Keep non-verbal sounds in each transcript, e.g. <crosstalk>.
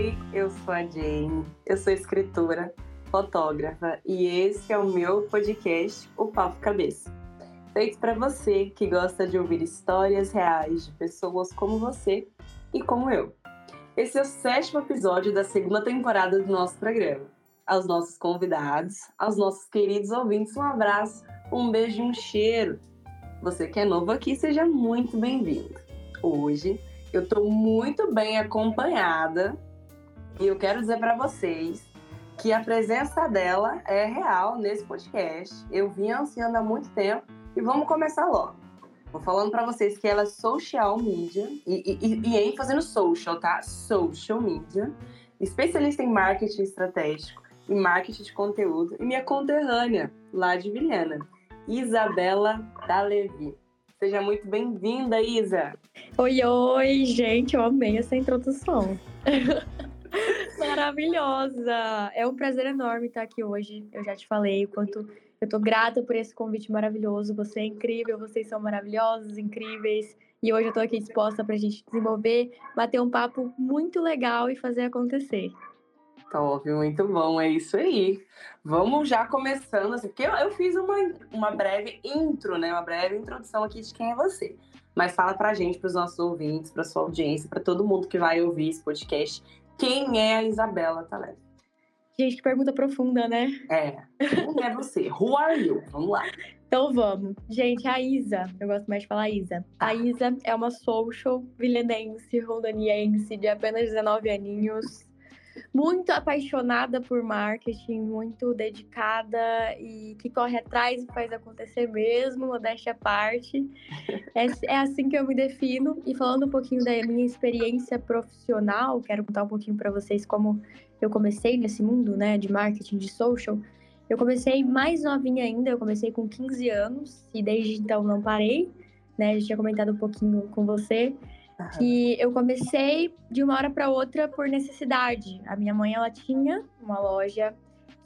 Oi, eu sou a Jane, eu sou escritora, fotógrafa e esse é o meu podcast, O Papo Cabeça. Feito para você que gosta de ouvir histórias reais de pessoas como você e como eu. Esse é o sétimo episódio da segunda temporada do nosso programa. Aos nossos convidados, aos nossos queridos ouvintes, um abraço, um beijo e um cheiro. Você que é novo aqui, seja muito bem-vindo. Hoje eu estou muito bem acompanhada e eu quero dizer para vocês que a presença dela é real nesse podcast. Eu vim ansiando há muito tempo e vamos começar logo. Vou falando para vocês que ela é social media e, e, e ênfase no social, tá? Social media, especialista em marketing estratégico e marketing de conteúdo e minha conterrânea lá de Vilhena, Isabela Dalevi. Seja muito bem-vinda, Isa. Oi, oi, gente, eu amei essa introdução. <laughs> Maravilhosa! É um prazer enorme estar aqui hoje. Eu já te falei o quanto eu tô grata por esse convite maravilhoso. Você é incrível, vocês são maravilhosos, incríveis. E hoje eu tô aqui disposta para a gente desenvolver, bater um papo muito legal e fazer acontecer. Top, muito bom, é isso aí. Vamos já começando, assim, porque eu, eu, fiz uma, uma breve intro, né? Uma breve introdução aqui de quem é você. Mas fala pra gente, pros nossos ouvintes, pra sua audiência, para todo mundo que vai ouvir esse podcast, quem é a Isabela Taleb? Gente, que pergunta profunda, né? É. Quem é você? Who are you? Vamos lá. Então vamos. Gente, a Isa, eu gosto mais de falar Isa. A ah. Isa é uma social vilenense, rondoniense, de apenas 19 aninhos muito apaixonada por marketing, muito dedicada e que corre atrás e faz acontecer mesmo, modéstia à parte. <laughs> É, é assim que eu me defino. E falando um pouquinho da minha experiência profissional, quero contar um pouquinho para vocês como eu comecei nesse mundo, né, de marketing, de social. Eu comecei mais novinha ainda, eu comecei com 15 anos e desde então não parei, né? Já tinha comentado um pouquinho com você que eu comecei de uma hora para outra por necessidade. A minha mãe ela tinha uma loja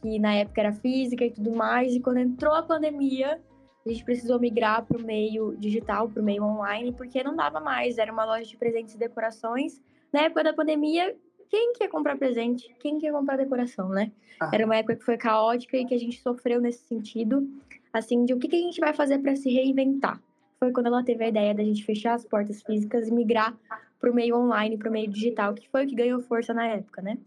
que na época era física e tudo mais, e quando entrou a pandemia, a gente precisou migrar para o meio digital, para o meio online, porque não dava mais. Era uma loja de presentes e decorações. Na época da pandemia, quem quer comprar presente? Quem quer comprar decoração, né? Ah. Era uma época que foi caótica e que a gente sofreu nesse sentido, assim, de o que, que a gente vai fazer para se reinventar foi quando ela teve a ideia da gente fechar as portas físicas e migrar para o meio online, para o meio digital, que foi o que ganhou força na época, né?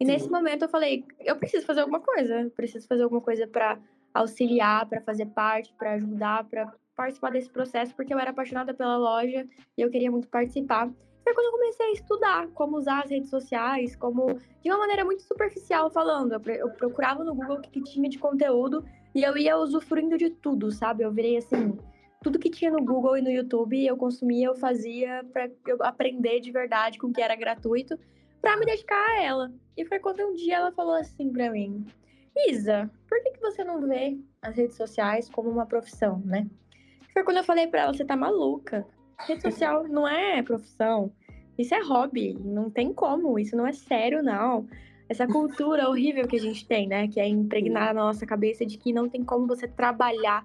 E Sim. nesse momento eu falei, eu preciso fazer alguma coisa, preciso fazer alguma coisa para auxiliar, para fazer parte, para ajudar, para participar desse processo, porque eu era apaixonada pela loja e eu queria muito participar. Foi quando eu comecei a estudar como usar as redes sociais, como de uma maneira muito superficial falando. Eu procurava no Google o que, que tinha de conteúdo e eu ia usufruindo de tudo, sabe? Eu virei assim, tudo que tinha no Google e no YouTube eu consumia, eu fazia para eu aprender de verdade com o que era gratuito, para me dedicar a ela. E foi quando um dia ela falou assim para mim: Isa, por que, que você não vê as redes sociais como uma profissão, né? Foi quando eu falei para ela: você tá maluca. Rede social não é profissão. Isso é hobby. Não tem como. Isso não é sério, não. Essa cultura horrível que a gente tem, né? Que é impregnar na nossa cabeça de que não tem como você trabalhar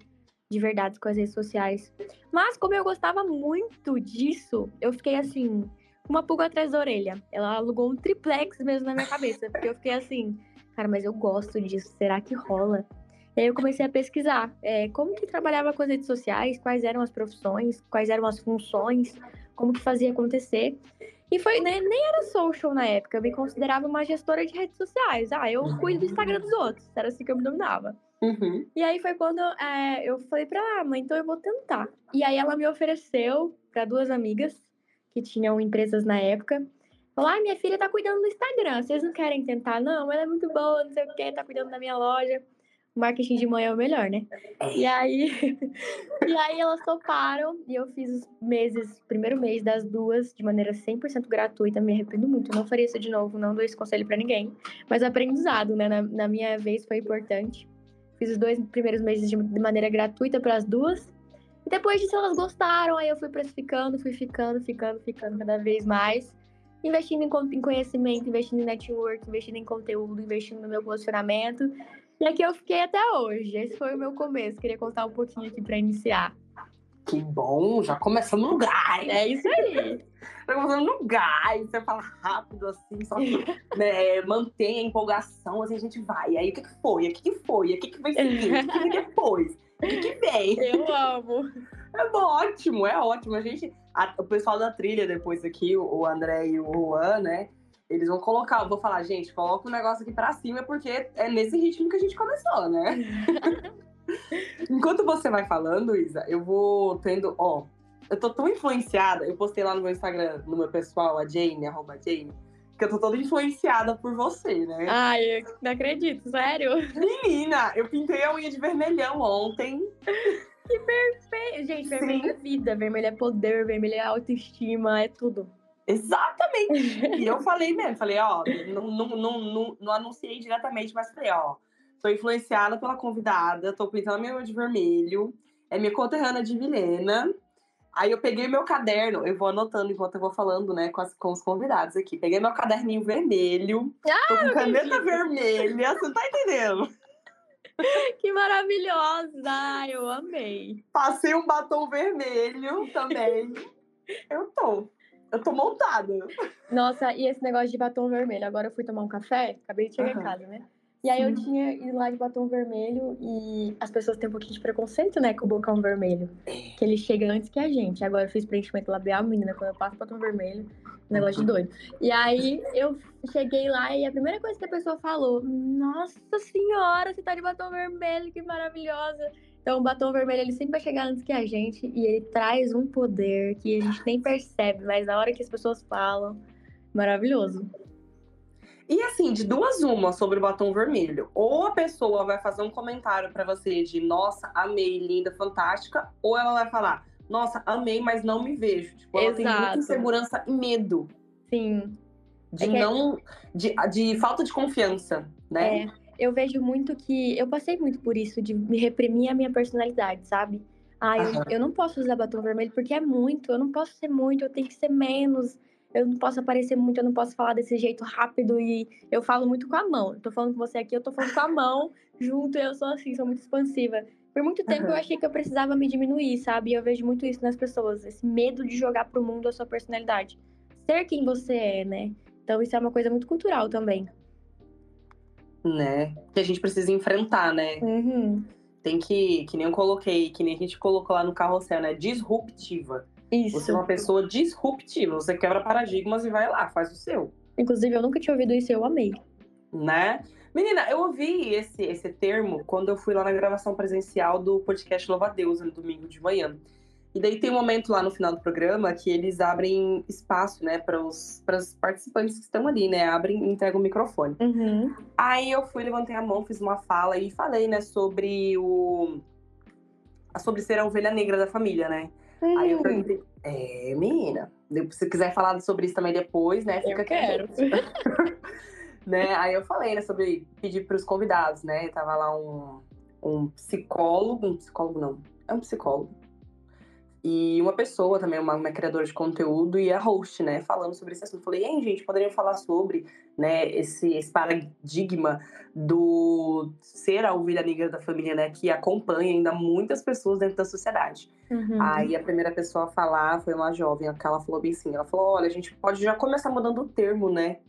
de verdade com as redes sociais. Mas como eu gostava muito disso, eu fiquei assim, uma pulga atrás da orelha. Ela alugou um triplex mesmo na minha cabeça, porque eu fiquei assim, cara, mas eu gosto disso, será que rola? E aí eu comecei a pesquisar é, como que trabalhava com as redes sociais, quais eram as profissões, quais eram as funções, como que fazia acontecer. E foi, né, nem era social na época, eu me considerava uma gestora de redes sociais. Ah, eu cuido do Instagram dos outros, era assim que eu me dominava. Uhum. E aí foi quando é, eu falei pra ela, ah, mãe, então eu vou tentar. E aí ela me ofereceu para duas amigas que tinham empresas na época. Falou, ah, minha filha tá cuidando do Instagram, vocês não querem tentar? Não, ela é muito boa, não sei o que, tá cuidando da minha loja. O marketing de manhã é o melhor, né? E aí, <laughs> e aí elas toparam e eu fiz os meses, primeiro mês das duas, de maneira 100% gratuita. Me arrependo muito, não faria isso de novo, não dou esse conselho para ninguém. Mas aprendizado, né? Na, na minha vez foi importante. Fiz os dois primeiros meses de, de maneira gratuita para as duas. E depois disso elas gostaram, aí eu fui precificando, fui ficando, ficando, ficando cada vez mais. Investindo em, em conhecimento, investindo em network, investindo em conteúdo, investindo no meu posicionamento. E aqui eu fiquei até hoje. Esse foi o meu começo. Queria contar um pouquinho aqui para iniciar. que bom, já começamos no gás. É isso aí. Já começamos no gás, você fala rápido assim, só que <laughs> né, mantém a empolgação, assim, a gente vai. Aí o que, que foi? O que, que foi? O que, que vai seguir? O que, que depois? O que, que vem? <laughs> Eu amo. <laughs> É ótimo, é ótimo. A gente, a- o pessoal da trilha depois aqui, o, o André e o Juan, né? Eles vão colocar, eu vou falar, gente, coloca o negócio aqui pra cima, porque é nesse ritmo que a gente começou, né? Enquanto você vai falando, Isa, eu vou tendo, ó, eu tô tão influenciada, eu postei lá no meu Instagram, no meu pessoal, a Jane, arroba Jane, que eu tô toda influenciada por você, né? Ai, eu não acredito, sério. Menina, eu pintei a unha de vermelhão ontem. Gente, vermelho é vida, vermelho é poder, vermelho é autoestima, é tudo. Exatamente. <laughs> E eu falei mesmo, falei, ó, não, não, não, não, não anunciei diretamente, mas falei, ó, tô influenciada pela convidada, tô pintando a minha unha de vermelho, é minha conterrânea de Vilhena. Aí eu peguei meu caderno, eu vou anotando enquanto eu vou falando, né, com, as- com os convidados aqui. Peguei meu caderninho vermelho, tô com caneta vermelha, você não tá entendendo? <laughs> Que maravilhosa! Eu amei. Passei um batom vermelho também. Eu tô, eu tô montada. Nossa, e esse negócio de batom vermelho? Agora eu fui tomar um café, acabei de chegar em Aham. casa, né? E aí eu Sim. tinha ido lá de batom vermelho e as pessoas têm um pouquinho de preconceito, né, com o bocão vermelho. Que ele chega antes que a gente. Agora eu fiz preenchimento labial, menina, quando eu passo batom vermelho, negócio de doido. E aí eu cheguei lá e a primeira coisa que a pessoa falou, nossa senhora, você tá de batom vermelho, que maravilhosa. Então o batom vermelho ele sempre vai chegar antes que a gente e ele traz um poder que a gente nem percebe, mas na hora que as pessoas falam, maravilhoso. E assim, de duas uma sobre o batom vermelho. Ou a pessoa vai fazer um comentário pra você de nossa, amei, linda, fantástica, ou ela vai falar, nossa, amei, mas não me vejo. Tipo, ela tem muita Exato. insegurança e medo Sim, de É que- não. De, de falta de confiança, né? É, eu vejo muito que. Eu passei muito por isso, de me reprimir a minha personalidade, sabe? Ah, eu, eu não posso usar batom vermelho porque é muito, eu não posso ser muito, eu tenho que ser menos, eu não posso aparecer muito, eu não posso falar desse jeito rápido e eu falo muito com a mão. Eu tô falando com você aqui, eu tô falando com a mão junto, eu sou assim, sou muito expansiva. Por muito tempo eu Aham. achei que eu precisava me diminuir, sabe? E eu vejo muito isso nas pessoas, esse medo de jogar pro mundo a sua personalidade. Ser quem você é, né? Então isso é uma coisa muito cultural também. Né? Que a gente precisa enfrentar, né? Uhum. Tem que, que nem eu coloquei, que nem a gente colocou lá no carrossel, né? Disruptiva. Isso. Você é uma pessoa disruptiva, você quebra paradigmas e vai lá, faz o seu. Inclusive, eu nunca tinha ouvido isso e eu amei. né? Menina, eu ouvi esse, esse termo quando eu fui lá na gravação presencial do podcast Louva Deus, no domingo de manhã. E daí tem um momento lá no final do programa que eles abrem espaço, né, para os participantes que estão ali, né? Abrem e entregam o microfone. Uhum. Aí eu fui, levantei a mão, fiz uma fala e falei, né, sobre o. sobre ser a ovelha negra da família, né? Aí eu perguntei, é, menina, se quiser falar sobre isso também depois, né? Fica eu quero. <laughs> né? Aí eu falei, né, sobre pedir para os convidados, né? Tava lá um, um psicólogo, um psicólogo não, é um psicólogo. E uma pessoa também, uma, uma criadora de conteúdo e a host, né, falando sobre esse assunto. Falei, hein, gente, poderiam falar sobre, né, esse, esse paradigma do ser a ovelha negra da família, né, que acompanha ainda muitas pessoas dentro da sociedade. Uhum. Aí a primeira pessoa a falar foi uma jovem, que ela falou bem assim, ela falou, olha, a gente pode já começar mudando o termo, né?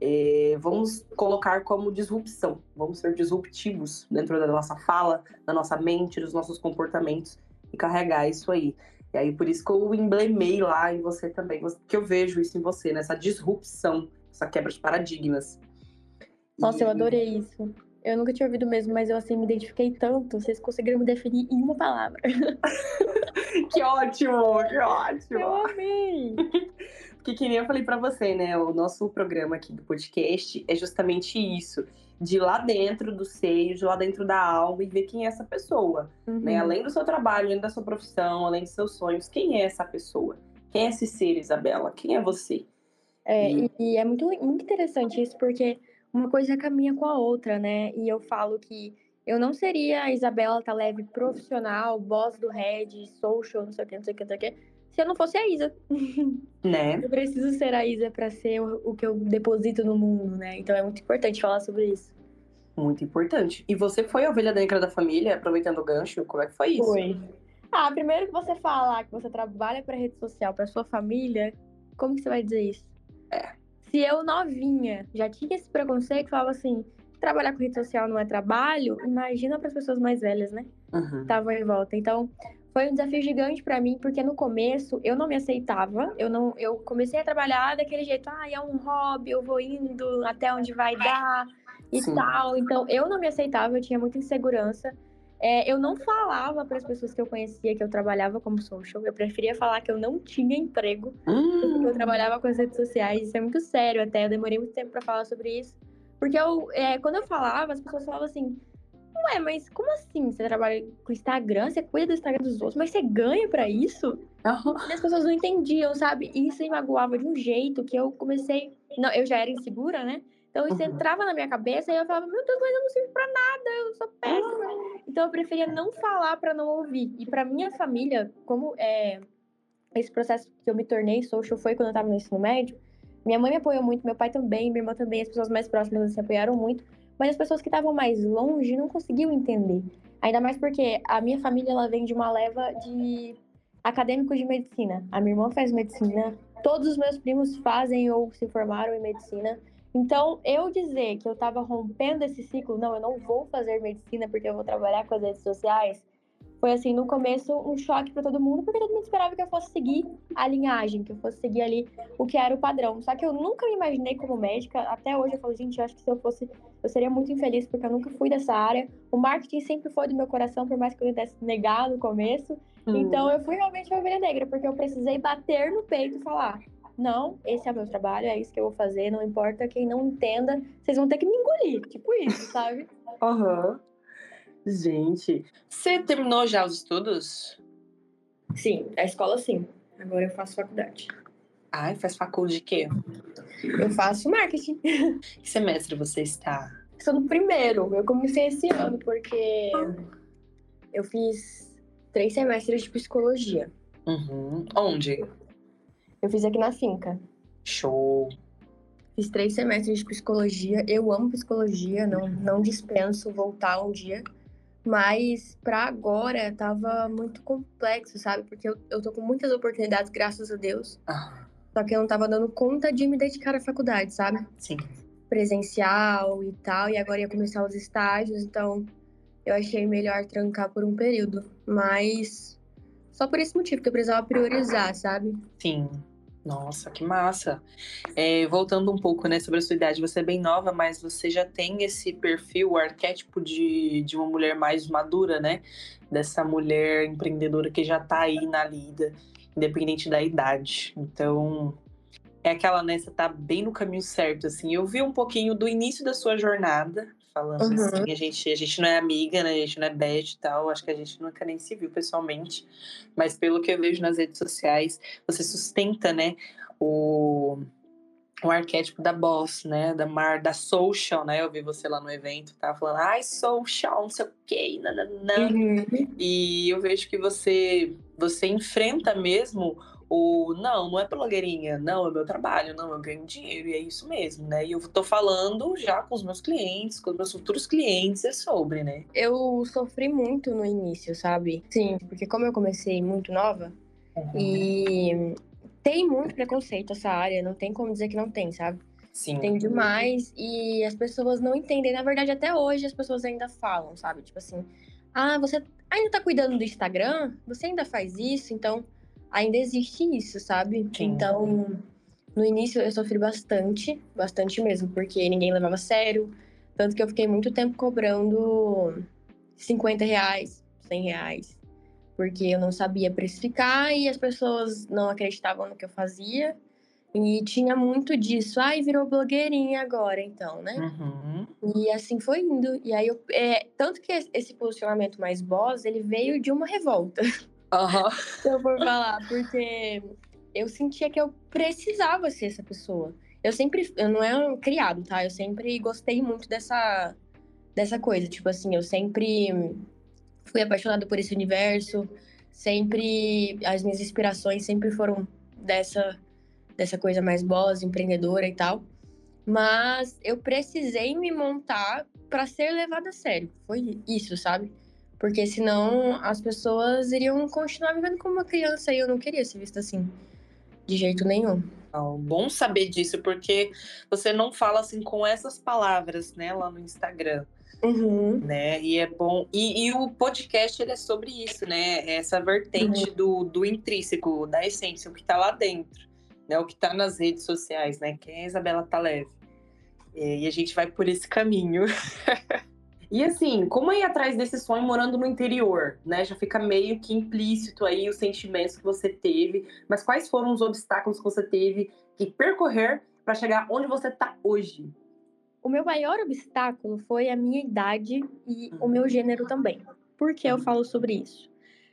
É, vamos colocar como disrupção, vamos ser disruptivos dentro da nossa fala, da nossa mente, dos nossos comportamentos carregar isso aí. E aí por isso que eu emblemei lá em você também, que eu vejo isso em você, nessa disrupção, essa quebra de paradigmas. Nossa, eu E- adorei isso. Eu nunca tinha ouvido mesmo, mas eu assim me identifiquei tanto. Vocês conseguiram me definir em uma palavra. <laughs> Que ótimo, que ótimo! Eu amei! <laughs> Porque que nem eu falei pra você, né? O nosso programa aqui do podcast é justamente isso. De lá dentro do seio, de lá dentro da alma e ver quem é essa pessoa. Né? Uhum. Além do seu trabalho, além da sua profissão, além dos seus sonhos, quem é essa pessoa? Quem é esse ser, Isabela? Quem é você? É, E- e, e é muito, muito interessante isso, porque uma coisa caminha com a outra, né? E eu falo que eu não seria a Isabela Taleve profissional, boss do Red, social, não sei o que, não sei o que, não sei o que, se eu não fosse a Isa. <laughs> Né? Eu preciso ser a Isa para ser o, que eu deposito no mundo, né? Então é muito importante falar sobre isso. Muito importante. E você foi a ovelha negra da família, aproveitando o gancho? Como é que foi isso? Foi. Ah, primeiro que você falar que você trabalha para rede social, para sua família, como que você vai dizer isso? É. Se eu novinha já tinha esse preconceito, falava assim, trabalhar com rede social não é trabalho, imagina para as pessoas mais velhas, né? Uhum. Estavam em volta. Então, foi um desafio gigante para mim, porque no começo eu não me aceitava, eu não, eu comecei a trabalhar daquele jeito, ah, é um hobby, eu vou indo até onde vai dar e Sim. tal. Então, eu não me aceitava, eu tinha muita insegurança. É, eu não falava para as pessoas que eu conhecia que eu trabalhava como social. Eu preferia falar que eu não tinha emprego, porque eu Hum, trabalhava com as redes sociais. Isso é muito sério até. Eu demorei muito tempo para falar sobre isso. Porque eu, é, quando eu falava, as pessoas falavam assim: Ué, mas como assim? Você trabalha com Instagram, você cuida do Instagram dos outros, mas você ganha para isso? aham. E as pessoas não entendiam, sabe? E isso me magoava de um jeito que eu comecei. Não, eu já era insegura, né? Então isso Uhum. entrava na minha cabeça e eu falava, meu Deus, mas eu não sirvo pra nada, eu sou péssima. Então eu preferia não falar pra não ouvir. E pra minha família, como é, esse processo que eu me tornei social foi quando eu tava no ensino médio, minha mãe me apoiou muito, meu pai também, minha irmã também, as pessoas mais próximas se apoiaram muito, mas as pessoas que estavam mais longe não conseguiam entender. Ainda mais porque a minha família ela vem de uma leva de acadêmicos de medicina. A minha irmã faz medicina, todos os meus primos fazem ou se formaram em medicina. Então, eu dizer que eu estava rompendo esse ciclo, não, eu não vou fazer medicina porque eu vou trabalhar com as redes sociais, foi assim, no começo, um choque para todo mundo, porque todo mundo esperava que eu fosse seguir a linhagem, que eu fosse seguir ali o que era o padrão. Só que eu nunca me imaginei como médica. Até hoje eu falo, gente, eu acho que se eu fosse, eu seria muito infeliz, porque eu nunca fui dessa área. O marketing sempre foi do meu coração, por mais que eu tentasse negar no começo. Hum. Então eu fui realmente uma ovelha negra, porque eu precisei bater no peito e falar: não, esse é o meu trabalho, é isso que eu vou fazer, não importa quem não entenda, vocês vão ter que me engolir. Tipo isso, sabe? Aham. Gente, você terminou já os estudos? Sim, a escola sim. Agora eu faço faculdade. Ai, faz faculdade de quê? Eu faço marketing. <laughs> Que semestre você está? Estou no primeiro. Eu comecei esse ano porque eu fiz três semestres de psicologia. Uhum. Onde? Eu fiz aqui na finca. Show. Fiz três semestres de psicologia. Eu amo psicologia, não, não dispenso voltar um dia. Mas pra agora tava muito complexo, sabe? Porque eu, eu tô com muitas oportunidades, graças a Deus. Ah, Só que eu não tava dando conta de me dedicar à faculdade, sabe? sim. Presencial e tal. E agora ia começar os estágios, então eu achei melhor trancar por um período. Mas só por esse motivo, que eu precisava priorizar, sabe? Sim. Nossa, que massa. É, voltando um pouco, né, sobre a sua idade, você é bem nova, mas você já tem esse perfil, o arquétipo de, de uma mulher mais madura, né? Dessa mulher empreendedora que já tá aí na lida, independente da idade. Então, é aquela, né, você tá bem no caminho certo, assim. Eu vi um pouquinho do início da sua jornada, falando Uhum. assim, a gente, a gente não é amiga, né, a gente não é best e tal, acho que a gente nunca nem se viu pessoalmente, mas pelo que eu vejo nas redes sociais, você sustenta, né, o, o arquétipo da boss, né, da mar, da social, né, eu vi você lá no evento, tava falando, ai, social, não sei o que, nananã, e eu vejo que você você enfrenta mesmo o não, não é blogueirinha, não, é meu trabalho, não, eu ganho dinheiro e é isso mesmo, né? E eu tô falando já com os meus clientes, com os meus futuros clientes, é sobre, né? Eu sofri muito no início, sabe? Sim, porque como eu comecei muito nova e tem muito preconceito essa área, não tem como dizer que não tem, sabe? Sim. Tem demais e as pessoas não entendem. Na verdade, até hoje as pessoas ainda falam, sabe? Tipo assim, ah, você ainda tá cuidando do Instagram? Você ainda faz isso? Então, ainda existe isso, sabe? Sim. Então, no início eu sofri bastante, bastante mesmo, porque ninguém levava a sério. Tanto que eu fiquei muito tempo cobrando 50 reais, 100 reais. Porque eu não sabia precificar e as pessoas não acreditavam no que eu fazia. E tinha muito disso. Ai, virou blogueirinha agora, então, né? Uhum. E assim foi indo. E aí, eu, é, tanto que esse posicionamento mais boss, ele veio de uma revolta, <laughs> Se eu for falar. Porque eu sentia que eu precisava ser essa pessoa. Eu sempre, eu não é um criado, tá? Eu sempre gostei muito dessa, dessa coisa. Tipo assim, eu sempre fui apaixonada por esse universo. Sempre, as minhas inspirações sempre foram dessa, dessa coisa mais boss, empreendedora e tal. Mas eu precisei me montar para ser levada a sério. Foi isso, sabe? Porque senão as pessoas iriam continuar vivendo como uma criança e eu não queria ser vista assim. De jeito nenhum. Oh, bom saber disso, porque você não fala assim com essas palavras, né, lá no Instagram. Uhum. Né? E é bom. E, e, o podcast ele é sobre isso, né? Essa vertente uhum. do, do intrínseco, da essência, o que está lá dentro, né? O que está nas redes sociais, né? Quem é a Isabela Taleve. E a gente vai por esse caminho. <laughs> e assim, como é ir atrás desse sonho morando no interior, né? Já fica meio que implícito aí os sentimentos que você teve, mas quais foram os obstáculos que você teve que percorrer para chegar onde você está hoje? O meu maior obstáculo foi a minha idade e o meu gênero também. Por que eu uhum. falo sobre isso?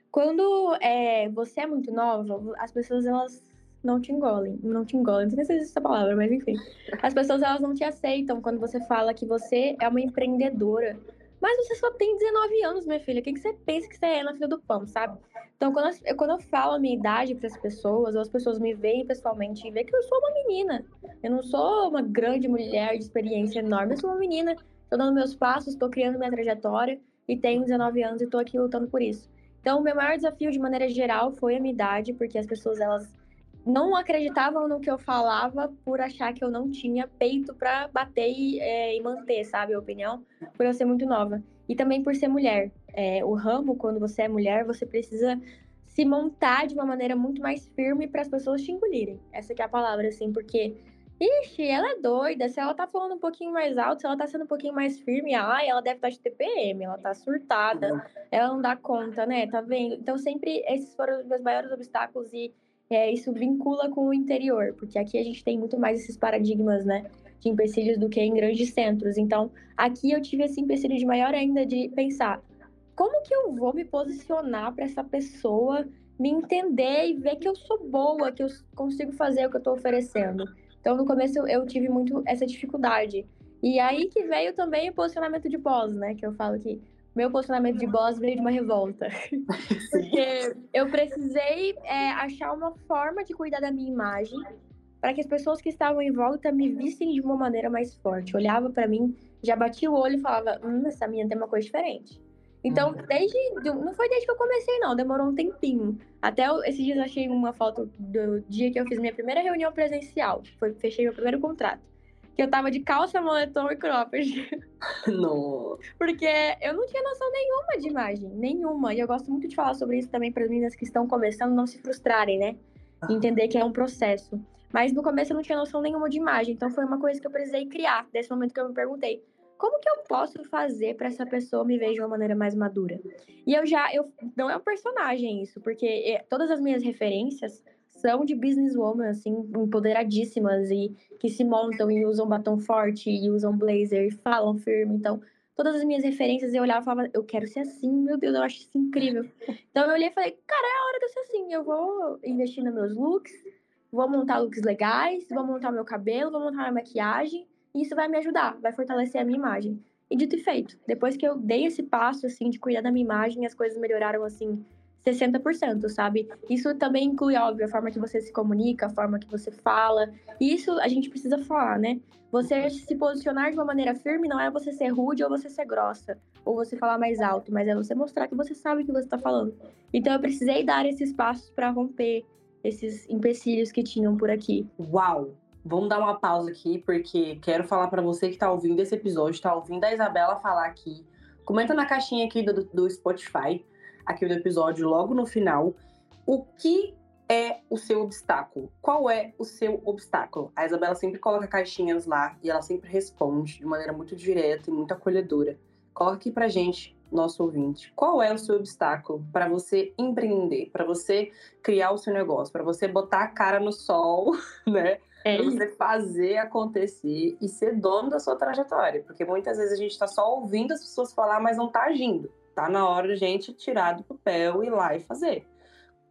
Quando é, você é muito nova, as pessoas elas não te engolem, não te engolem, não sei se existe essa palavra, mas enfim. As pessoas elas não te aceitam quando você fala que você é uma empreendedora. Mas você só tem 19 anos, minha filha. O que, você pensa que você é na fila do pão, sabe? Então, quando eu, quando eu falo a minha idade para as pessoas, ou as pessoas me veem pessoalmente e veem que eu sou uma menina. Eu não sou uma grande mulher de experiência enorme, eu sou uma menina. Estou dando meus passos, estou criando minha trajetória e tenho 19 anos e estou aqui lutando por isso. Então, o meu maior desafio, de maneira geral, foi a minha idade, porque as pessoas, elas não acreditavam no que eu falava por achar que eu não tinha peito para bater e, é, e, manter, sabe, a opinião, por eu ser muito nova. E também por ser mulher. É, o ramo, quando você é mulher, você precisa se montar de uma maneira muito mais firme para as pessoas te engolirem. Essa é a palavra, assim, porque, ixi, ela é doida. Se ela tá falando um pouquinho mais alto, se ela tá sendo um pouquinho mais firme, ai, ela deve estar tá de TPM, ela tá surtada, ela não dá conta, né? Tá vendo? Então, sempre esses foram os meus maiores obstáculos e é, isso vincula com o interior, porque aqui a gente tem muito mais esses paradigmas, né, de empecilhos do que em grandes centros. Então, aqui eu tive esse empecilho de maior ainda de pensar, como que eu vou me posicionar para essa pessoa me entender e ver que eu sou boa, que eu consigo fazer o que eu estou oferecendo. Então, no começo eu tive muito essa dificuldade. E aí que veio também o posicionamento de pós, né, que eu falo que meu posicionamento de boss veio de uma revolta. <laughs> Porque eu precisei é, achar uma forma de cuidar da minha imagem para que as pessoas que estavam em volta me vissem de uma maneira mais forte. Olhava para mim, já batia o olho e falava: Hum, essa minha tem uma coisa diferente. Então, uhum. desde. Não foi desde que eu comecei, não, demorou um tempinho. Até esses dias eu achei uma foto do dia que eu fiz minha primeira reunião presencial. Foi, fechei meu primeiro contrato que eu tava de calça, moletom e cropped. <laughs> Não. Porque eu não tinha noção nenhuma de imagem, nenhuma. E eu gosto muito de falar sobre isso também para as meninas que estão começando não se frustrarem, né? Entender que é um processo. Mas no começo eu não tinha noção nenhuma de imagem, então foi uma coisa que eu precisei criar, desse momento que eu me perguntei, como que eu posso fazer para essa pessoa me ver de uma maneira mais madura? E eu já, eu não é um personagem isso, porque é, todas as minhas referências são de businesswoman, assim, empoderadíssimas e que se montam e usam batom forte e usam blazer e falam firme. Então, todas as minhas referências eu olhava e falava, eu quero ser assim, meu Deus, eu acho isso incrível. Então, eu olhei e falei, cara, é a hora de eu ser assim. Eu vou investir nos meus looks, vou montar looks legais, vou montar meu cabelo, vou montar minha maquiagem. E isso vai me ajudar, vai fortalecer a minha imagem. E dito e feito, depois que eu dei esse passo, assim, de cuidar da minha imagem, as coisas melhoraram, assim, 60%, sabe? Isso também inclui, óbvio, a forma que você se comunica, a forma que você fala. E isso a gente precisa falar, né? Você se posicionar de uma maneira firme não é você ser rude ou você ser grossa, ou você falar mais alto, mas é você mostrar que você sabe o que você está falando. Então eu precisei dar esses passos para romper esses empecilhos que tinham por aqui. Uau! Vamos dar uma pausa aqui, porque quero falar para você que está ouvindo esse episódio, está ouvindo a Isabela falar aqui. Comenta na caixinha aqui do, do Spotify aqui no episódio, logo no final, o que é o seu obstáculo? Qual é o seu obstáculo? A Isabela sempre coloca caixinhas lá e ela sempre responde de maneira muito direta e muito acolhedora. Coloca aqui pra gente, nosso ouvinte, qual é o seu obstáculo para você empreender, para você criar o seu negócio, para você botar a cara no sol, <laughs> né? É para você fazer acontecer e ser dono da sua trajetória. Porque muitas vezes a gente está só ouvindo as pessoas falar, mas não está agindo. Tá na hora a gente tirar do papel e ir lá e fazer.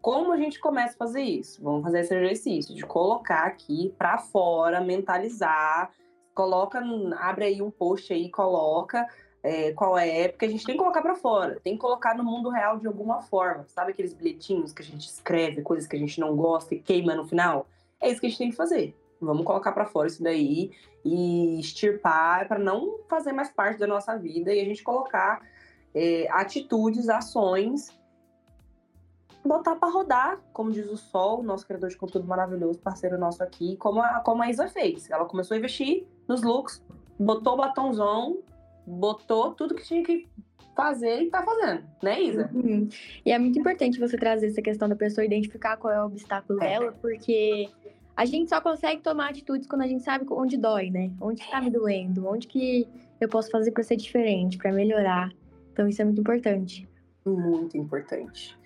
Como a gente começa a fazer isso? Vamos fazer esse exercício de colocar aqui para fora, mentalizar, coloca, abre aí um post aí, coloca é, qual é, porque a gente tem que colocar para fora, tem que colocar no mundo real de alguma forma. Sabe aqueles bilhetinhos que a gente escreve, coisas que a gente não gosta e queima no final? É isso que a gente tem que fazer. Vamos colocar para fora isso daí e extirpar para não fazer mais parte da nossa vida e a gente colocar é, atitudes, ações, botar para rodar, como diz o Sol, nosso criador de conteúdo maravilhoso, parceiro nosso aqui, como a, como a Isa fez. Ela começou a investir nos looks, botou o batonzão, botou tudo que tinha que fazer e tá fazendo, né, Isa? Uhum. E é muito importante você trazer essa questão da pessoa identificar qual é o obstáculo é. dela, porque a gente só consegue tomar atitudes quando a gente sabe onde dói, né? Onde está me doendo, onde que eu posso fazer para ser diferente, para melhorar. Então isso é muito importante. Muito importante.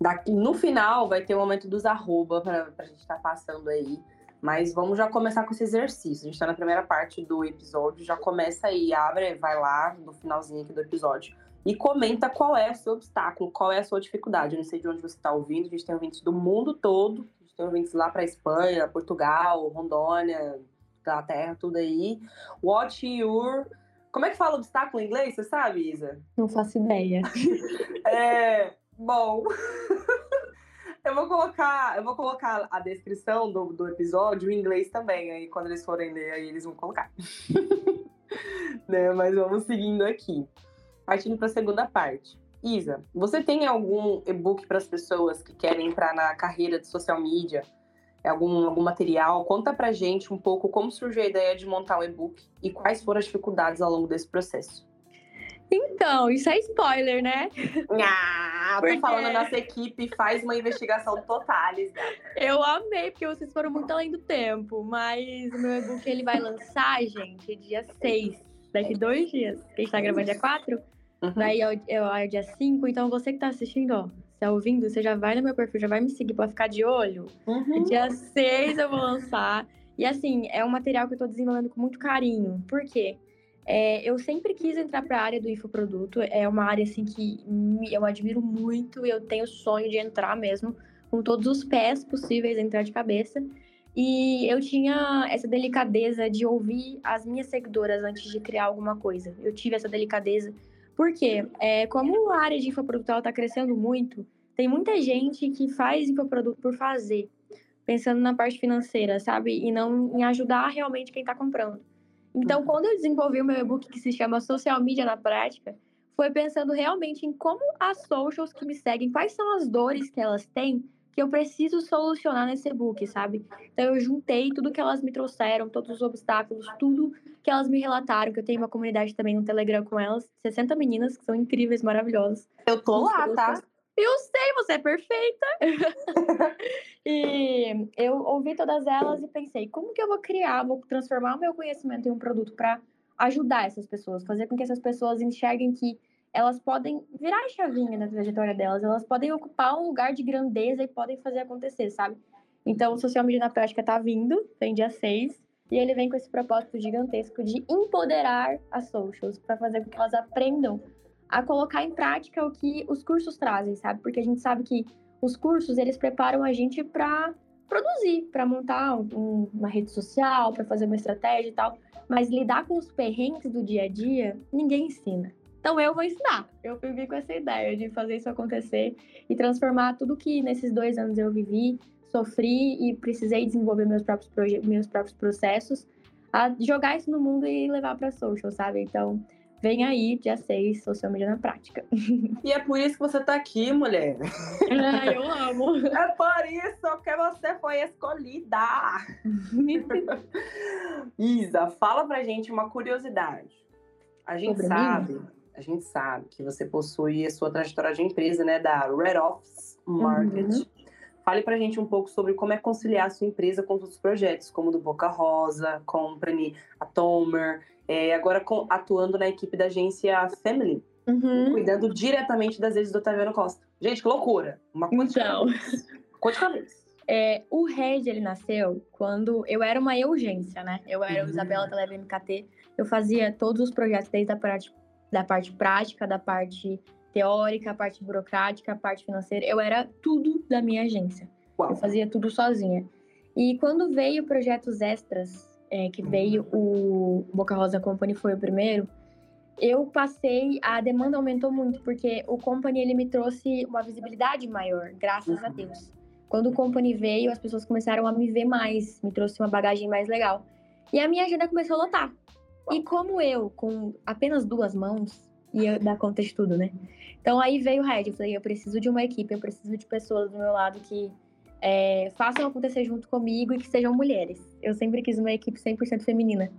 Daqui, no final vai ter o momento dos arroba para a gente estar tá passando aí. Mas vamos já começar com esse exercício. A gente está na primeira parte do episódio, já começa aí, abre, vai lá no finalzinho aqui do episódio e comenta qual é o seu obstáculo, qual é a sua dificuldade. Eu não sei de onde você está ouvindo, a gente tem ouvintes do mundo todo, a gente tem ouvintes lá para Espanha, Portugal, Rondônia, Inglaterra, tudo aí. What your. Como é que fala obstáculo em inglês? Você sabe, Isa? Não faço ideia. <laughs> é. Bom. <laughs> Eu vou colocar, eu vou colocar a descrição do, do episódio em inglês também, aí quando eles forem ler, aí eles vão colocar. <laughs> né? Mas vamos seguindo aqui. Partindo para a segunda parte. Isa, você tem algum e-book para as pessoas que querem entrar na carreira de social media? Algum, algum material? Conta pra gente um pouco como surgiu a ideia de montar um e-book e quais foram as dificuldades ao longo desse processo. Então, isso é spoiler, né? Ah, porque... tô falando, nossa equipe faz uma investigação totalis, Eu amei, porque vocês foram muito além do tempo. Mas o meu e-book ele vai lançar, gente, dia 6. Daqui dois dias. A gente tá gravando dia 4. Uhum. Daí é o, é o dia 5. Então você que tá assistindo, ó, tá ouvindo, você já vai no meu perfil, já vai me seguir pra ficar de olho. Uhum. Dia 6 eu vou lançar. E assim, é um material que eu tô desenvolvendo com muito carinho. Por quê? É, eu sempre quis entrar para a área do infoproduto. É uma área assim que eu admiro muito. Eu tenho sonho de entrar mesmo, com todos os pés possíveis, entrar de cabeça. E eu tinha essa delicadeza de ouvir as minhas seguidoras antes de criar alguma coisa. Eu tive essa delicadeza. Porque, é, como a área de infoproduto está crescendo muito, tem muita gente que faz infoproduto por fazer, pensando na parte financeira, sabe? E não em ajudar realmente quem está comprando. Então, quando eu desenvolvi o meu e-book que se chama Social Media na Prática, foi pensando realmente em como as socials que me seguem, quais são as dores que elas têm que eu preciso solucionar nesse e-book, sabe? Então eu juntei tudo que elas me trouxeram, todos os obstáculos, tudo que elas me relataram, que eu tenho uma comunidade também no Telegram com elas, 60 meninas que são incríveis, maravilhosas. Eu tô lá, tá? Eu sei, você é perfeita. <laughs> e eu ouvi todas elas e pensei, como que eu vou criar, vou transformar o meu conhecimento em um produto para ajudar essas pessoas, fazer com que essas pessoas enxerguem que elas podem virar a chavinha na trajetória delas, elas podem ocupar um lugar de grandeza e podem fazer acontecer, sabe? Então, o Social Media na Prática tá vindo, tem dia 6, e ele vem com esse propósito gigantesco de empoderar as socials, para fazer com que elas aprendam a colocar em prática o que os cursos trazem, sabe? Porque a gente sabe que os cursos, eles preparam a gente para produzir, para montar um, uma rede social, para fazer uma estratégia e tal. Mas lidar com os perrengues do dia a dia, ninguém ensina. Então eu vou ensinar. Eu vivi com essa ideia de fazer isso acontecer e transformar tudo que nesses dois anos eu vivi, sofri e precisei desenvolver meus próprios, meus próprios processos, a jogar isso no mundo e levar para social, sabe? Então, Vem aí, dia 6, social media na prática. <laughs> E é por isso que você tá aqui, mulher. Ah, eu amo. É por isso que você foi escolhida. <laughs> Isa, fala pra gente uma curiosidade. A gente Sobre sabe, mim? A gente sabe que você possui a sua trajetória de empresa, né, da Red Office Market. Uhum. Fale pra gente um pouco sobre como é conciliar a sua empresa com outros projetos, como o do Boca Rosa, Company, a Tomer é, agora com, atuando na equipe da agência Family, uhum. cuidando diretamente das redes do Otaviano Costa. Gente, que loucura! Uma coisa então, <laughs> cabeça. É, o Red, ele nasceu quando eu era uma urgência, né? Eu era uhum. Isabela Televe MKT. Eu fazia todos os projetos, desde a parte, da parte prática, da parte teórica, a parte burocrática, a parte financeira. Eu era tudo da minha agência. Uau. Eu fazia tudo sozinha. E quando veio projetos extras é, que veio o Boca Rosa Company foi o primeiro, eu passei, a demanda aumentou muito, porque o Company ele me trouxe uma visibilidade maior, graças a Deus. Quando o Company veio, as pessoas começaram a me ver mais, me trouxe uma bagagem mais legal. E a minha agenda começou a lotar. E como eu, com apenas duas mãos, ia dar conta de tudo, né? Então aí veio o Red, eu falei, eu preciso de uma equipe, eu preciso de pessoas do meu lado que é, façam acontecer junto comigo e que sejam mulheres. Eu sempre quis uma equipe 100% feminina.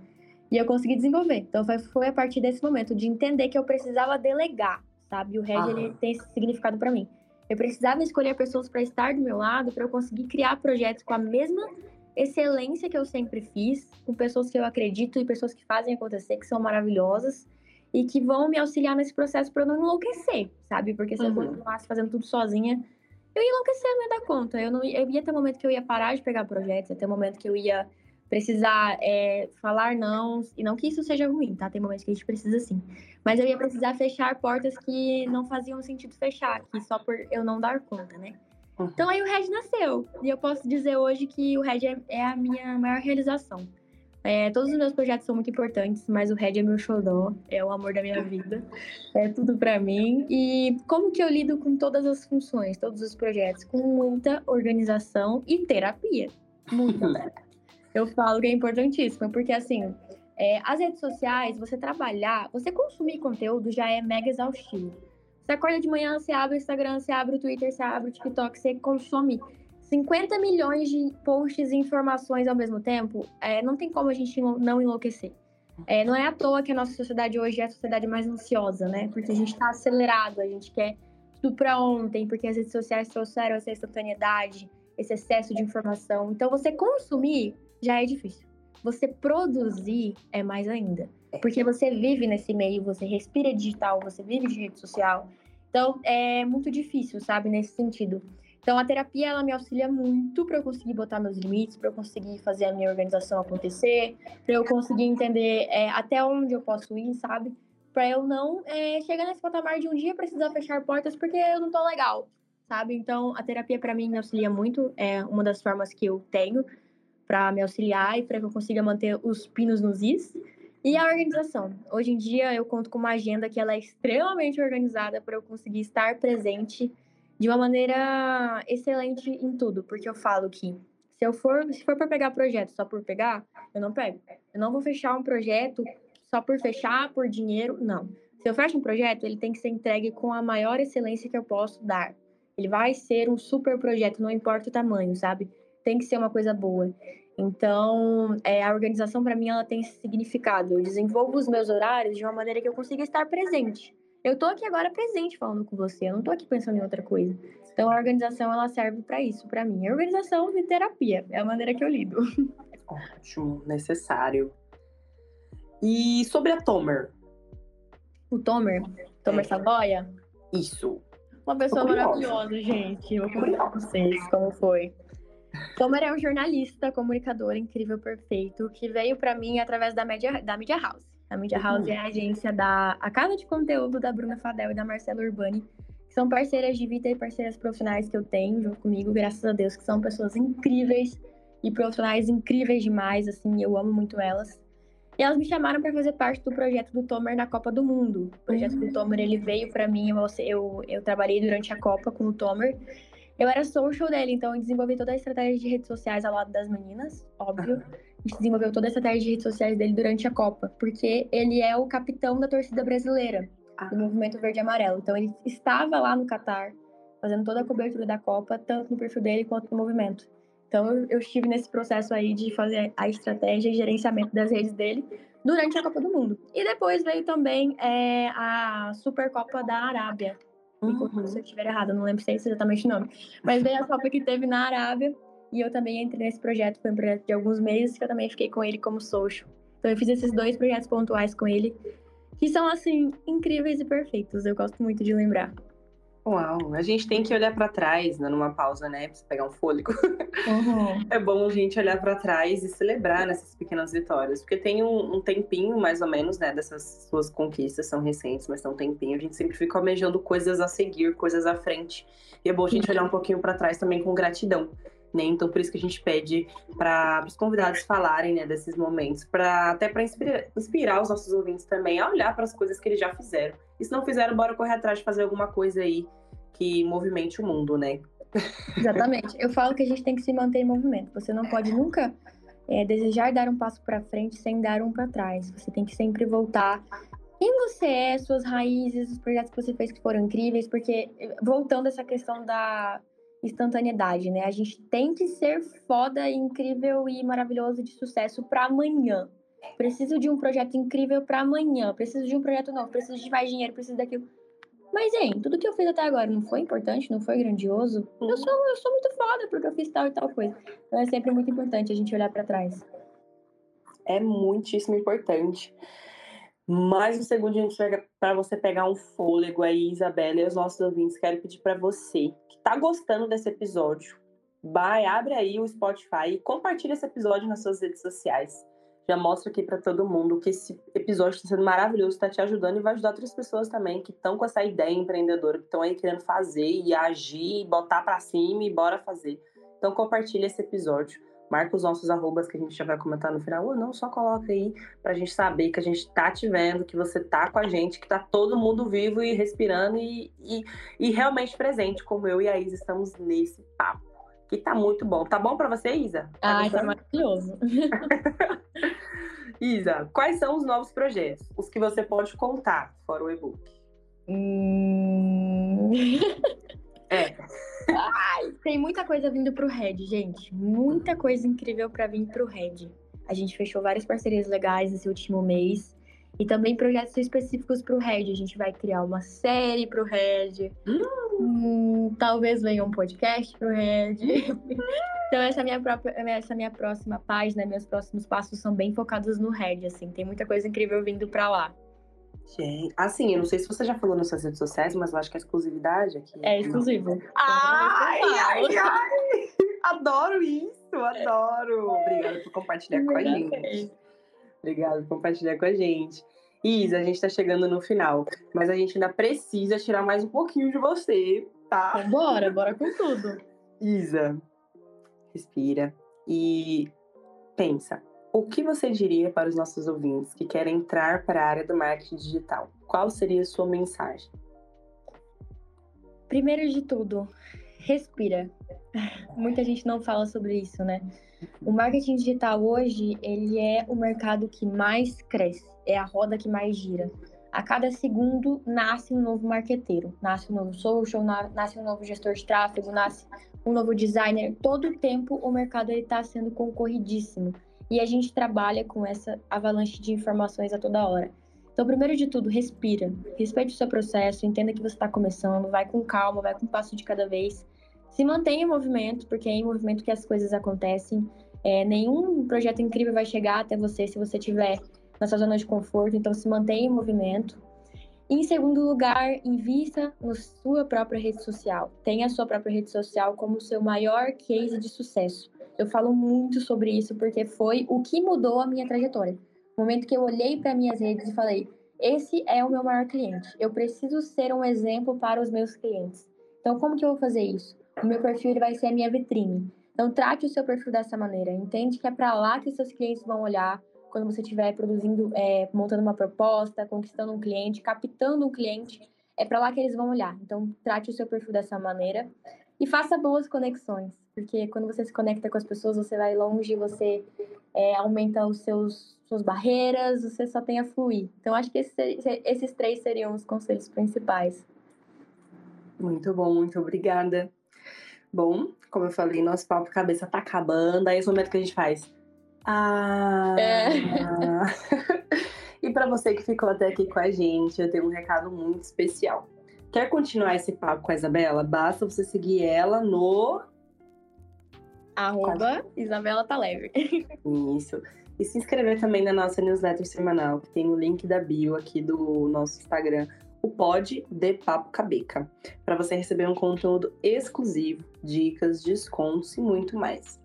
E eu consegui desenvolver. Então foi, a partir desse momento de entender que eu precisava delegar, sabe? O Red ah. ele tem esse significado para mim. Eu precisava escolher pessoas para estar do meu lado, para eu conseguir criar projetos com a mesma excelência que eu sempre fiz, com pessoas que eu acredito e pessoas que fazem acontecer, que são maravilhosas e que vão me auxiliar nesse processo para eu não enlouquecer, sabe? Porque se uhum. eu continuasse fazendo tudo sozinha, eu ia enlouquecer, não ia dar conta. Eu, não, eu ia ter um momento que eu ia parar de pegar projetos, ia ter um momento que eu ia precisar é, falar não, e não que isso seja ruim, tá? Tem momentos que a gente precisa sim. Mas eu ia precisar fechar portas que não faziam sentido fechar, que só por eu não dar conta, né? Então aí o Red nasceu. E eu posso dizer hoje que o Red é, é a minha maior realização. É, todos os meus projetos são muito importantes, mas o Red é meu xodó, é o amor da minha vida, é tudo para mim. E como que eu lido com todas as funções, todos os projetos? Com muita organização e terapia. Muita. <laughs> eu falo que é importantíssimo, porque assim, é, as redes sociais, você trabalhar, você consumir conteúdo já é mega exaustivo. Você acorda de manhã, você abre o Instagram, você abre o Twitter, você abre o TikTok, você consome 50 milhões de posts e informações ao mesmo tempo, é, não tem como a gente não enlouquecer. É, não é à toa que a nossa sociedade hoje é a sociedade mais ansiosa, né? Porque a gente está acelerado, a gente quer tudo para ontem, porque as redes sociais trouxeram essa instantaneidade, esse excesso de informação. Então, você consumir já é difícil. Você produzir é mais ainda. Porque você vive nesse meio, você respira digital, você vive de rede social. Então, é muito difícil, sabe, nesse sentido. Então, a terapia, ela me auxilia muito para eu conseguir botar meus limites, para eu conseguir fazer a minha organização acontecer, para eu conseguir entender é, até onde eu posso ir, sabe? Para eu não é, chegar nesse patamar de um dia precisar fechar portas porque eu não tô legal, sabe? Então, a terapia para mim me auxilia muito, é uma das formas que eu tenho para me auxiliar e para que eu consiga manter os pinos nos is. E a organização. Hoje em dia eu conto com uma agenda que ela é extremamente organizada para eu conseguir estar presente de uma maneira excelente em tudo, porque eu falo que se eu for, se for para pegar projeto só por pegar, eu não pego. Eu não vou fechar um projeto só por fechar, por dinheiro, não. Se eu fecho um projeto, ele tem que ser entregue com a maior excelência que eu posso dar. Ele vai ser um super projeto, não importa o tamanho, sabe? Tem que ser uma coisa boa. Então, é, a organização para mim ela tem esse significado. Eu desenvolvo os meus horários de uma maneira que eu consiga estar presente. Eu tô aqui agora presente falando com você, eu não tô aqui pensando em outra coisa. Então a organização ela serve para isso, para mim. A organização e terapia é a maneira que eu lido. <laughs> Ótimo, necessário. E sobre a Tomer? O Tomer? Tomer é. Savoia? Isso. Uma pessoa maravilhosa, gente. Eu vou contar pra vocês como foi. Tomer é um jornalista, comunicador incrível, perfeito, que veio para mim através da Media, da Media House. A Media House uhum. é a agência da a casa de conteúdo da Bruna Fadel e da Marcela Urbani, que são parceiras de vida e parceiras profissionais que eu tenho junto comigo, graças a Deus, que são pessoas incríveis e profissionais incríveis demais, assim, eu amo muito elas. E elas me chamaram para fazer parte do projeto do Tomer na Copa do Mundo. O projeto uhum. do Tomer, ele veio para mim, eu, eu, eu trabalhei durante a Copa com o Tomer. Eu era social dele, então eu desenvolvi toda a estratégia de redes sociais ao lado das meninas, óbvio. A gente desenvolveu toda a estratégia de redes sociais dele durante a Copa, porque ele é o capitão da torcida brasileira, ah. do movimento verde e amarelo. Então ele estava lá no Catar, fazendo toda a cobertura da Copa, tanto no perfil dele quanto no movimento. Então eu, eu estive nesse processo aí de fazer a estratégia e gerenciamento das redes dele durante a Copa do Mundo. E depois veio também é, a Supercopa da Arábia, me uhum. se eu estiver errado, não lembro se é exatamente o nome. Mas veio a <laughs> Copa que teve na Arábia e eu também entrei nesse projeto. Foi um projeto de alguns meses que eu também fiquei com ele como social. Então eu fiz esses dois projetos pontuais com ele, que são, assim, incríveis e perfeitos. Eu gosto muito de lembrar. Uau, a gente tem que olhar para trás, dando uma pausa, né, para pegar um fôlego. Uhum. <laughs> É bom a gente olhar para trás e celebrar nessas pequenas vitórias, porque tem um, um, tempinho, mais ou menos, né, dessas suas conquistas, são recentes, mas tem um tempinho, a gente sempre fica almejando coisas a seguir, coisas à frente. E é bom a gente olhar um pouquinho para trás também com gratidão. Né? Então, por isso que a gente pede para os convidados falarem né, desses momentos, até para inspirar, inspirar os nossos ouvintes também a olhar para as coisas que eles já fizeram. E se não fizeram, bora correr atrás de fazer alguma coisa aí que movimente o mundo, né? <laughs> Exatamente. Eu falo que a gente tem que se manter em movimento. Você não pode nunca é, desejar dar um passo para frente sem dar um para trás. Você tem que sempre voltar quem você é, suas raízes, os projetos que você fez que foram incríveis, porque voltando a essa questão da instantaneidade, né? A gente tem que ser foda, incrível e maravilhoso de sucesso para amanhã. Preciso de um projeto incrível para amanhã, preciso de um projeto novo, preciso de mais dinheiro, preciso daquilo. Mas, hein, tudo que eu fiz até agora não foi importante, não foi grandioso? Eu sou, eu sou muito foda porque eu fiz tal e tal coisa. Então é sempre muito importante a gente olhar para trás. É muitíssimo importante. Mais um segundinho para você pegar um fôlego aí, Isabela, e os nossos ouvintes. Quero pedir para você que está gostando desse episódio, vai, abre aí o Spotify e compartilha esse episódio nas suas redes sociais. Já mostra aqui para todo mundo que esse episódio está sendo maravilhoso, está te ajudando e vai ajudar outras pessoas também que estão com essa ideia empreendedora, que estão aí querendo fazer e agir, botar para cima e bora fazer. Então compartilha esse episódio marca os nossos arrobas que a gente já vai comentar no final, ou não, só coloca aí pra gente saber que a gente tá te vendo, que você tá com a gente, que tá todo mundo vivo e respirando e, e, e realmente presente, como eu e a Isa estamos nesse papo. Que tá muito bom. Tá bom para você, Isa? Tá Ai, tá maravilhoso. <laughs> Isa, quais são os novos projetos? Os que você pode contar, fora o e-book? Hum... é. <laughs> Ai, tem muita coisa vindo pro Red, gente. Muita coisa incrível para vir pro Red. A gente fechou várias parcerias legais esse último mês. E também projetos específicos para o Red. A gente vai criar uma série para o Red. Hum, talvez venha um podcast para o Red. então, essa minha, própria, essa minha próxima página, meus próximos passos são bem focados no Red. Assim. Tem muita coisa incrível vindo para lá. Gente, assim, eu não sei se você já falou nas suas redes sociais, mas eu acho que é exclusividade aqui. É exclusivo. Ai, ai, ai! Adoro isso, adoro! Obrigada por compartilhar com a gente. Obrigada por compartilhar com a gente. Isa, a gente tá chegando no final, mas a gente ainda precisa tirar mais um pouquinho de você, tá? Então, bora, bora com tudo. Isa, respira e pensa. O que você diria para os nossos ouvintes que querem entrar para a área do marketing digital? Qual seria a sua mensagem? Primeiro de tudo, respira. <laughs> Muita gente não fala sobre isso, né? O marketing digital hoje, ele é o mercado que mais cresce, é a roda que mais gira. A cada segundo nasce um novo marqueteiro, nasce um novo social, nasce um novo gestor de tráfego, nasce um novo designer. Todo o tempo o mercado está sendo concorridíssimo. E a gente trabalha com essa avalanche de informações a toda hora. Então, primeiro de tudo, respira. Respeite o seu processo, entenda que você está começando, vai com calma, vai com um passo de cada vez. Se mantenha em movimento, porque é em movimento que as coisas acontecem. É, nenhum projeto incrível vai chegar até você se você estiver na sua zona de conforto, então se mantenha em movimento. E, em segundo lugar, invista na sua própria rede social. Tenha a sua própria rede social como o seu maior case de sucesso. Eu falo muito sobre isso porque foi o que mudou a minha trajetória. No momento que eu olhei para minhas redes e falei: esse é o meu maior cliente. Eu preciso ser um exemplo para os meus clientes. Então, como que eu vou fazer isso? O meu perfil ele vai ser a minha vitrine. Então, trate o seu perfil dessa maneira. Entende que é para lá que seus clientes vão olhar quando você estiver produzindo, é, montando uma proposta, conquistando um cliente, captando um cliente. É para lá que eles vão olhar. Então, trate o seu perfil dessa maneira e faça boas conexões porque quando você se conecta com as pessoas, você vai longe, você é, aumenta os seus suas barreiras, você só tem a fluir. Então, acho que esse, esses três seriam os conselhos principais. Muito bom, muito obrigada. Bom, como eu falei, nosso papo cabeça tá acabando, aí é esse momento que a gente faz. Ah! É. <laughs> e para você que ficou até aqui com a gente, eu tenho um recado muito especial. Quer continuar esse papo com a Isabela? Basta você seguir ela no Arroba Isabela tá leve. <laughs> Isso. E se inscrever também na nossa newsletter semanal, que tem o link da bio aqui do nosso Instagram, o Pod de Papo Cabeca, para você receber um conteúdo exclusivo, dicas, descontos e muito mais.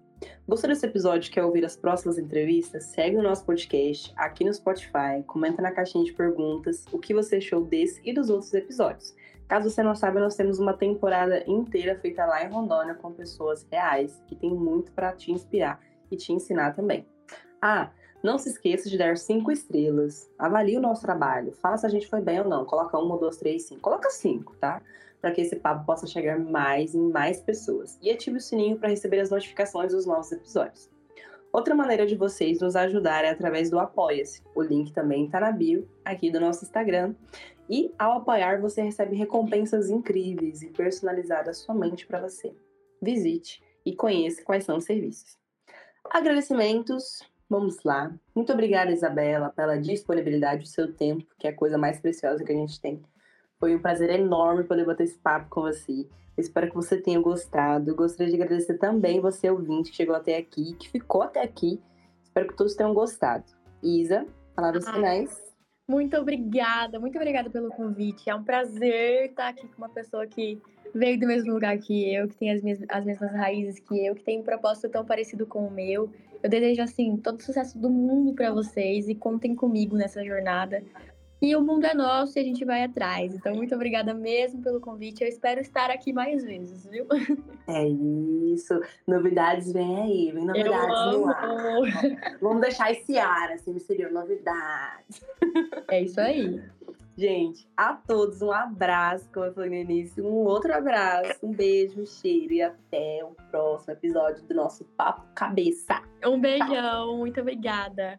Gostou desse episódio e quer ouvir as próximas entrevistas? Segue o nosso podcast aqui no Spotify, comenta na caixinha de perguntas o que você achou desse e dos outros episódios. Caso você não saiba, nós temos uma temporada inteira feita lá em Rondônia com pessoas reais que tem muito para te inspirar e te ensinar também. Ah, não se esqueça de dar cinco estrelas. Avalie o nosso trabalho. Fala se a gente foi bem ou não. Coloca uma, duas, três, cinco. Coloca cinco, tá? Para que esse papo possa chegar mais em mais pessoas. E ative o sininho para receber as notificações dos novos episódios. Outra maneira de vocês nos ajudar é através do Apoia-se. O link também está na bio aqui do nosso Instagram. E ao apoiar, você recebe recompensas incríveis e personalizadas somente para você. Visite e conheça quais são os serviços. Agradecimentos, vamos lá. Muito obrigada, Isabela, pela disponibilidade do seu tempo, que é a coisa mais preciosa que a gente tem. Foi um prazer enorme poder bater esse papo com você. espero que você tenha gostado. Gostaria de agradecer também você, ouvinte, que chegou até aqui, que ficou até aqui. Espero que todos tenham gostado. Isa, palavras ah. finais. Muito obrigada, muito obrigada pelo convite. É um prazer estar aqui com uma pessoa que veio do mesmo lugar que eu, que tem as, as mesmas raízes que eu, que tem um propósito tão parecido com o meu. Eu desejo, assim, todo o sucesso do mundo para vocês e contem comigo nessa jornada. E o mundo é nosso e a gente vai atrás. Então, muito obrigada mesmo pelo convite. Eu espero estar aqui mais vezes, viu? É isso. Novidades vem aí, vem novidades no ar. Vamos deixar esse ar, assim, seria novidades. É isso aí. Gente, a todos um abraço, como eu falei no início, um outro abraço, um beijo, um cheiro e até o próximo episódio do nosso Papo Cabeça. Um beijão, muito obrigada.